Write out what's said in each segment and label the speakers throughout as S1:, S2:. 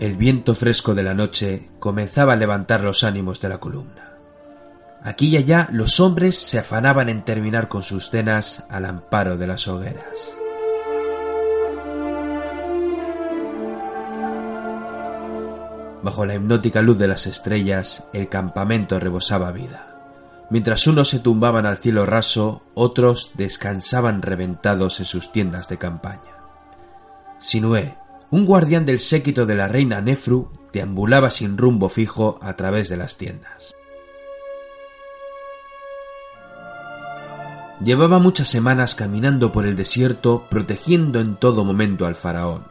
S1: El viento fresco de la noche comenzaba a levantar los ánimos de la columna. Aquí y allá los hombres se afanaban en terminar con sus cenas al amparo de las hogueras. Bajo la hipnótica luz de las estrellas, el campamento rebosaba vida. Mientras unos se tumbaban al cielo raso, otros descansaban reventados en sus tiendas de campaña. Sinué, un guardián del séquito de la reina Nefru, deambulaba sin rumbo fijo a través de las tiendas. Llevaba muchas semanas caminando por el desierto protegiendo en todo momento al faraón.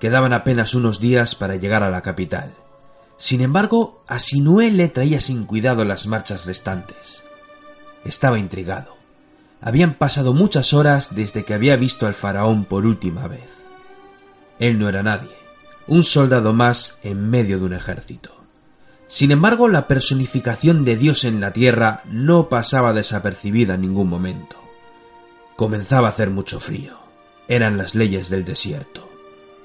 S1: Quedaban apenas unos días para llegar a la capital. Sin embargo, a le traía sin cuidado las marchas restantes. Estaba intrigado. Habían pasado muchas horas desde que había visto al faraón por última vez. Él no era nadie, un soldado más en medio de un ejército. Sin embargo, la personificación de Dios en la tierra no pasaba desapercibida en ningún momento. Comenzaba a hacer mucho frío. Eran las leyes del desierto.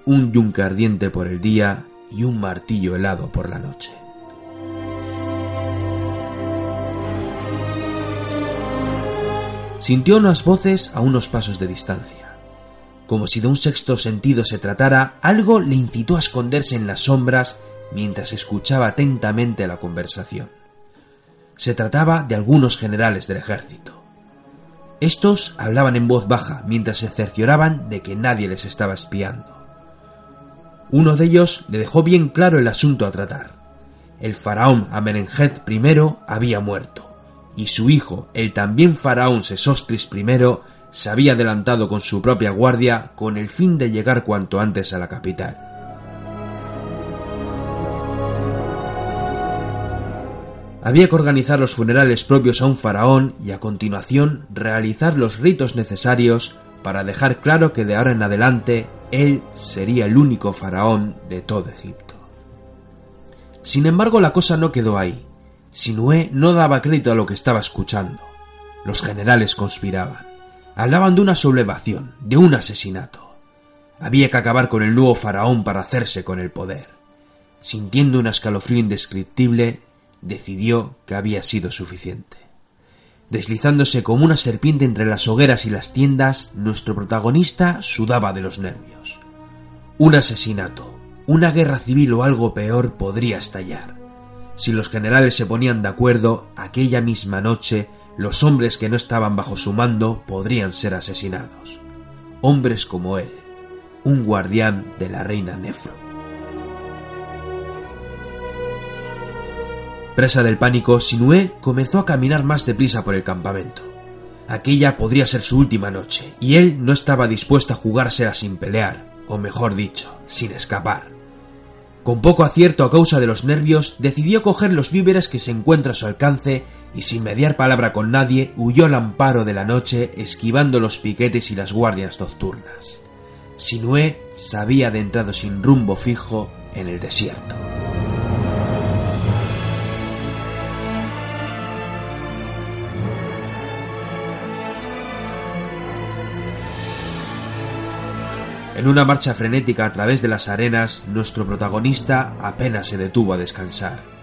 S1: Un yunque ardiente por el día y un martillo helado por la noche. Sintió unas voces a unos pasos de distancia. Como si de un sexto sentido se tratara, algo le incitó a esconderse en las sombras mientras escuchaba atentamente la conversación. Se trataba de algunos generales del ejército. Estos hablaban en voz baja mientras se cercioraban de que nadie les estaba espiando. Uno de ellos le dejó bien claro el asunto a tratar. El faraón Amenenjet I había muerto, y su hijo, el también faraón Sesostris I, se había adelantado con su propia guardia con el fin de llegar cuanto antes a la capital. Había que organizar los funerales propios a un faraón y a continuación realizar los ritos necesarios para dejar claro que de ahora en adelante él sería el único faraón de todo Egipto. Sin embargo, la cosa no quedó ahí. Sinué no daba crédito a lo que estaba escuchando. Los generales conspiraban. Hablaban de una sublevación, de un asesinato. Había que acabar con el nuevo faraón para hacerse con el poder. Sintiendo un escalofrío indescriptible, decidió que había sido suficiente. Deslizándose como una serpiente entre las hogueras y las tiendas, nuestro protagonista sudaba de los nervios. Un asesinato, una guerra civil o algo peor podría estallar. Si los generales se ponían de acuerdo, aquella misma noche los hombres que no estaban bajo su mando podrían ser asesinados. Hombres como él, un guardián de la reina Nefro. Presa del pánico, Sinué comenzó a caminar más deprisa por el campamento. Aquella podría ser su última noche, y él no estaba dispuesto a jugársela sin pelear, o mejor dicho, sin escapar. Con poco acierto a causa de los nervios, decidió coger los víveres que se encuentra a su alcance y sin mediar palabra con nadie huyó al amparo de la noche esquivando los piquetes y las guardias nocturnas. Sinué se había adentrado sin rumbo fijo en el desierto. En una marcha frenética a través de las arenas, nuestro protagonista apenas se detuvo a descansar.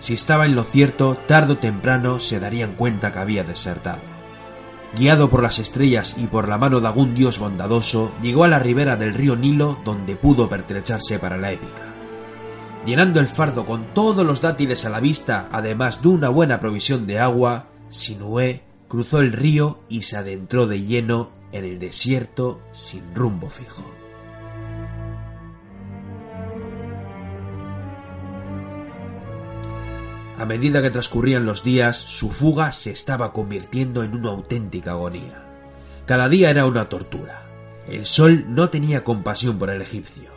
S1: Si estaba en lo cierto, tarde o temprano se darían cuenta que había desertado. Guiado por las estrellas y por la mano de algún dios bondadoso, llegó a la ribera del río Nilo donde pudo pertrecharse para la épica. Llenando el fardo con todos los dátiles a la vista, además de una buena provisión de agua, Sinué cruzó el río y se adentró de lleno en el desierto sin rumbo fijo. A medida que transcurrían los días, su fuga se estaba convirtiendo en una auténtica agonía. Cada día era una tortura. El sol no tenía compasión por el egipcio.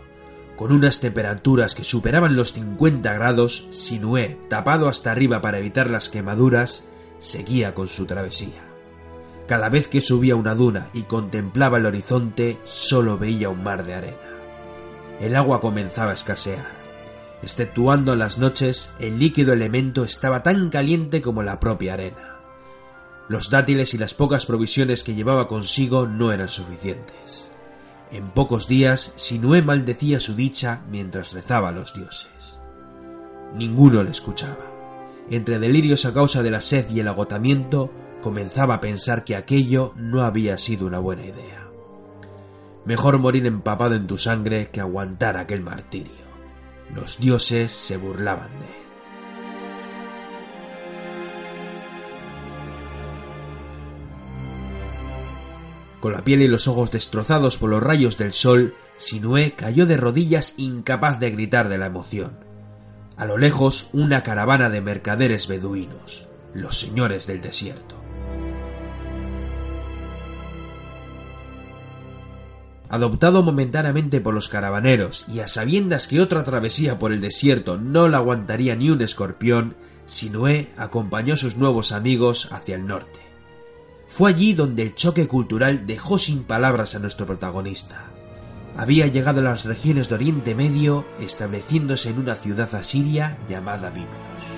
S1: Con unas temperaturas que superaban los 50 grados, Sinué, tapado hasta arriba para evitar las quemaduras, seguía con su travesía. Cada vez que subía una duna y contemplaba el horizonte, solo veía un mar de arena. El agua comenzaba a escasear. Exceptuando las noches, el líquido elemento estaba tan caliente como la propia arena. Los dátiles y las pocas provisiones que llevaba consigo no eran suficientes. En pocos días, Sinué maldecía su dicha mientras rezaba a los dioses. Ninguno le escuchaba. Entre delirios a causa de la sed y el agotamiento, comenzaba a pensar que aquello no había sido una buena idea. Mejor morir empapado en tu sangre que aguantar aquel martirio. Los dioses se burlaban de él. Con la piel y los ojos destrozados por los rayos del sol, Sinué cayó de rodillas incapaz de gritar de la emoción. A lo lejos, una caravana de mercaderes beduinos, los señores del desierto. Adoptado momentáneamente por los caravaneros y a sabiendas que otra travesía por el desierto no la aguantaría ni un escorpión, Sinué acompañó a sus nuevos amigos hacia el norte. Fue allí donde el choque cultural dejó sin palabras a nuestro protagonista. Había llegado a las regiones de Oriente Medio, estableciéndose en una ciudad asiria llamada Biblos.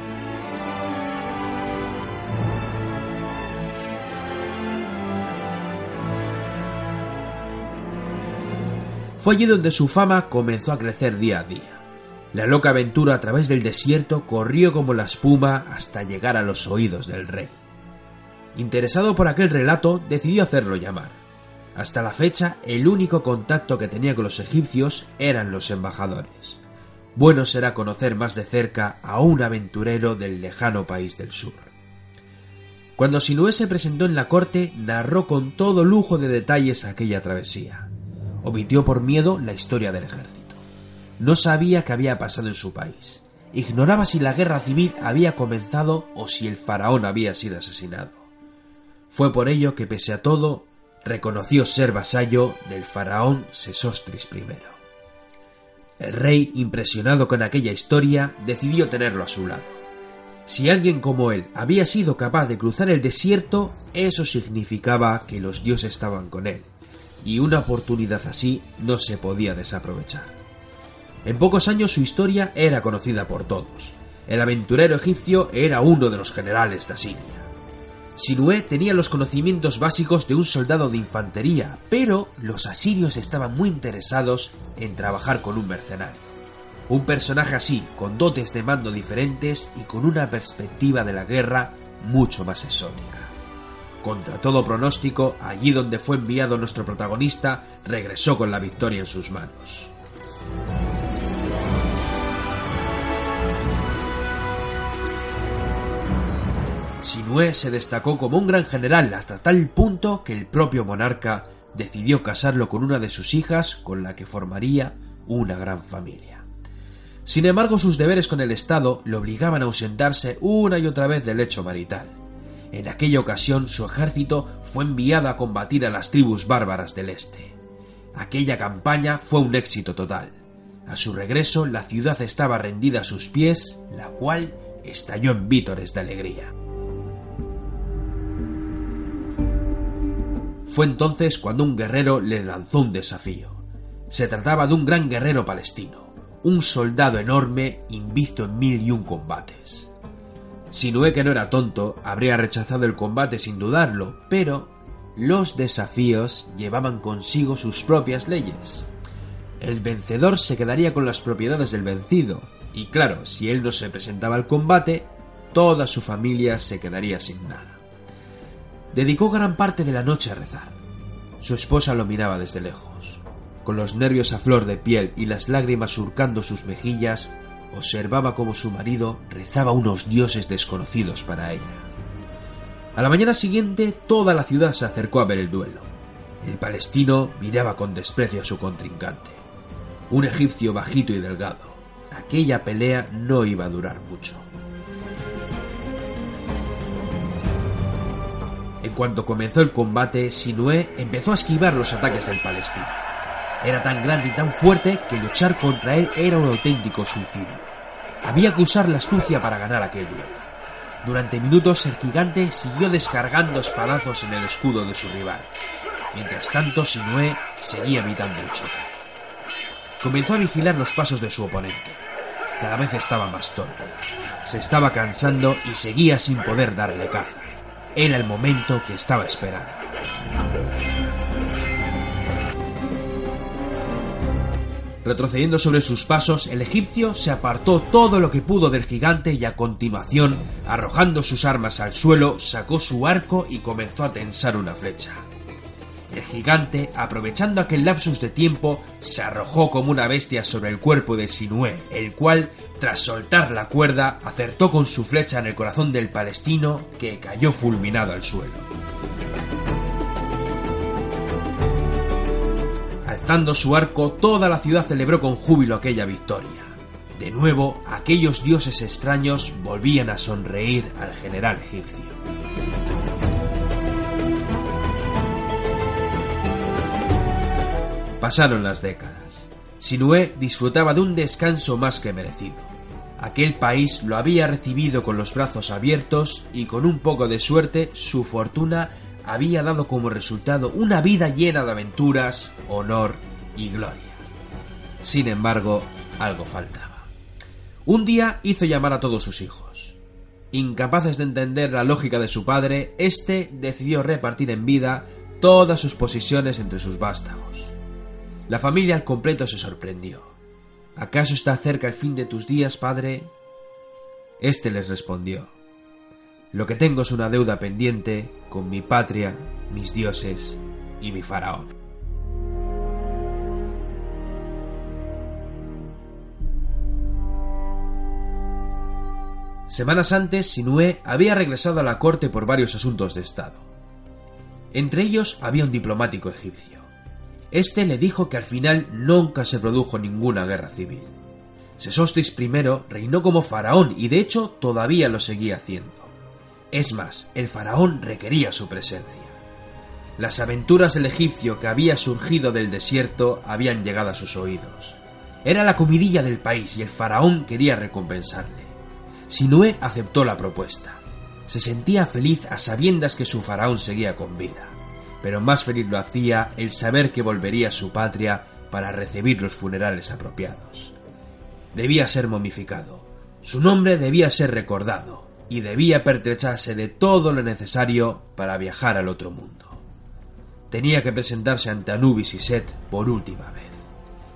S1: Fue allí donde su fama comenzó a crecer día a día. La loca aventura a través del desierto corrió como la espuma hasta llegar a los oídos del rey. Interesado por aquel relato, decidió hacerlo llamar. Hasta la fecha, el único contacto que tenía con los egipcios eran los embajadores. Bueno será conocer más de cerca a un aventurero del lejano país del sur. Cuando Sinué se presentó en la corte, narró con todo lujo de detalles aquella travesía omitió por miedo la historia del ejército. No sabía qué había pasado en su país. Ignoraba si la guerra civil había comenzado o si el faraón había sido asesinado. Fue por ello que, pese a todo, reconoció ser vasallo del faraón Sesostris I. El rey, impresionado con aquella historia, decidió tenerlo a su lado. Si alguien como él había sido capaz de cruzar el desierto, eso significaba que los dioses estaban con él y una oportunidad así no se podía desaprovechar. En pocos años su historia era conocida por todos. El aventurero egipcio era uno de los generales de Asiria. Sinué tenía los conocimientos básicos de un soldado de infantería, pero los asirios estaban muy interesados en trabajar con un mercenario. Un personaje así, con dotes de mando diferentes y con una perspectiva de la guerra mucho más exótica. Contra todo pronóstico, allí donde fue enviado nuestro protagonista, regresó con la victoria en sus manos. Sinué se destacó como un gran general hasta tal punto que el propio monarca decidió casarlo con una de sus hijas con la que formaría una gran familia. Sin embargo, sus deberes con el Estado le obligaban a ausentarse una y otra vez del hecho marital. En aquella ocasión su ejército fue enviado a combatir a las tribus bárbaras del este. Aquella campaña fue un éxito total. A su regreso la ciudad estaba rendida a sus pies, la cual estalló en vítores de alegría. Fue entonces cuando un guerrero le lanzó un desafío. Se trataba de un gran guerrero palestino, un soldado enorme invisto en mil y un combates. Sinué que no era tonto, habría rechazado el combate sin dudarlo, pero los desafíos llevaban consigo sus propias leyes. El vencedor se quedaría con las propiedades del vencido, y claro, si él no se presentaba al combate, toda su familia se quedaría sin nada. Dedicó gran parte de la noche a rezar. Su esposa lo miraba desde lejos. Con los nervios a flor de piel y las lágrimas surcando sus mejillas, observaba cómo su marido rezaba unos dioses desconocidos para ella. A la mañana siguiente toda la ciudad se acercó a ver el duelo. El palestino miraba con desprecio a su contrincante. Un egipcio bajito y delgado. Aquella pelea no iba a durar mucho. En cuanto comenzó el combate, Sinué empezó a esquivar los ataques del palestino. Era tan grande y tan fuerte que luchar contra él era un auténtico suicidio. Había que usar la astucia para ganar aquel duelo. Durante minutos el gigante siguió descargando espadazos en el escudo de su rival. Mientras tanto, Sinué seguía evitando el choque. Comenzó a vigilar los pasos de su oponente. Cada vez estaba más torpe. Se estaba cansando y seguía sin poder darle caza. Era el momento que estaba esperando. Retrocediendo sobre sus pasos, el egipcio se apartó todo lo que pudo del gigante y a continuación, arrojando sus armas al suelo, sacó su arco y comenzó a tensar una flecha. El gigante, aprovechando aquel lapsus de tiempo, se arrojó como una bestia sobre el cuerpo de Sinué, el cual, tras soltar la cuerda, acertó con su flecha en el corazón del palestino, que cayó fulminado al suelo. Alzando su arco, toda la ciudad celebró con júbilo aquella victoria. De nuevo, aquellos dioses extraños volvían a sonreír al general egipcio. Pasaron las décadas. Sinué disfrutaba de un descanso más que merecido. Aquel país lo había recibido con los brazos abiertos y con un poco de suerte su fortuna había dado como resultado una vida llena de aventuras, honor y gloria. Sin embargo, algo faltaba. Un día hizo llamar a todos sus hijos. Incapaces de entender la lógica de su padre, éste decidió repartir en vida todas sus posesiones entre sus vástagos. La familia al completo se sorprendió. ¿Acaso está cerca el fin de tus días, padre? Este les respondió. Lo que tengo es una deuda pendiente con mi patria, mis dioses y mi faraón. Semanas antes, Sinué había regresado a la corte por varios asuntos de Estado. Entre ellos había un diplomático egipcio. Este le dijo que al final nunca se produjo ninguna guerra civil. Sesostris I reinó como faraón y de hecho todavía lo seguía haciendo. Es más, el faraón requería su presencia. Las aventuras del egipcio que había surgido del desierto habían llegado a sus oídos. Era la comidilla del país y el faraón quería recompensarle. Sinué aceptó la propuesta. Se sentía feliz a sabiendas que su faraón seguía con vida pero más feliz lo hacía el saber que volvería a su patria para recibir los funerales apropiados. Debía ser momificado, su nombre debía ser recordado y debía pertrecharse de todo lo necesario para viajar al otro mundo. Tenía que presentarse ante Anubis y Set por última vez.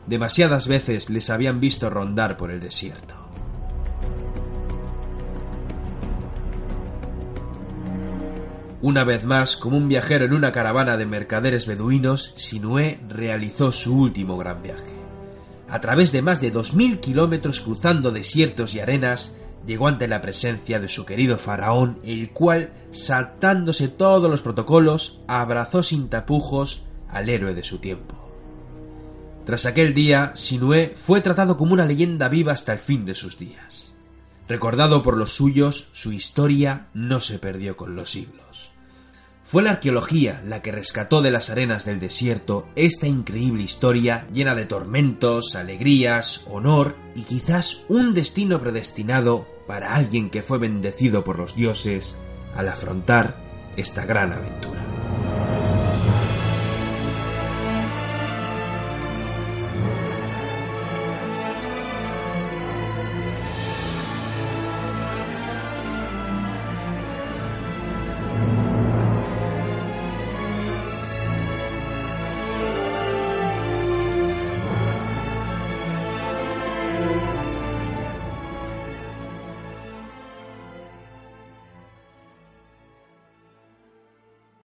S1: Demasiadas veces les habían visto rondar por el desierto. Una vez más, como un viajero en una caravana de mercaderes beduinos, Sinué realizó su último gran viaje. A través de más de dos mil kilómetros cruzando desiertos y arenas, llegó ante la presencia de su querido faraón, el cual, saltándose todos los protocolos, abrazó sin tapujos al héroe de su tiempo. Tras aquel día, Sinué fue tratado como una leyenda viva hasta el fin de sus días. Recordado por los suyos, su historia no se perdió con los siglos. Fue la arqueología la que rescató de las arenas del desierto esta increíble historia llena de tormentos, alegrías, honor y quizás un destino predestinado para alguien que fue bendecido por los dioses al afrontar esta gran aventura.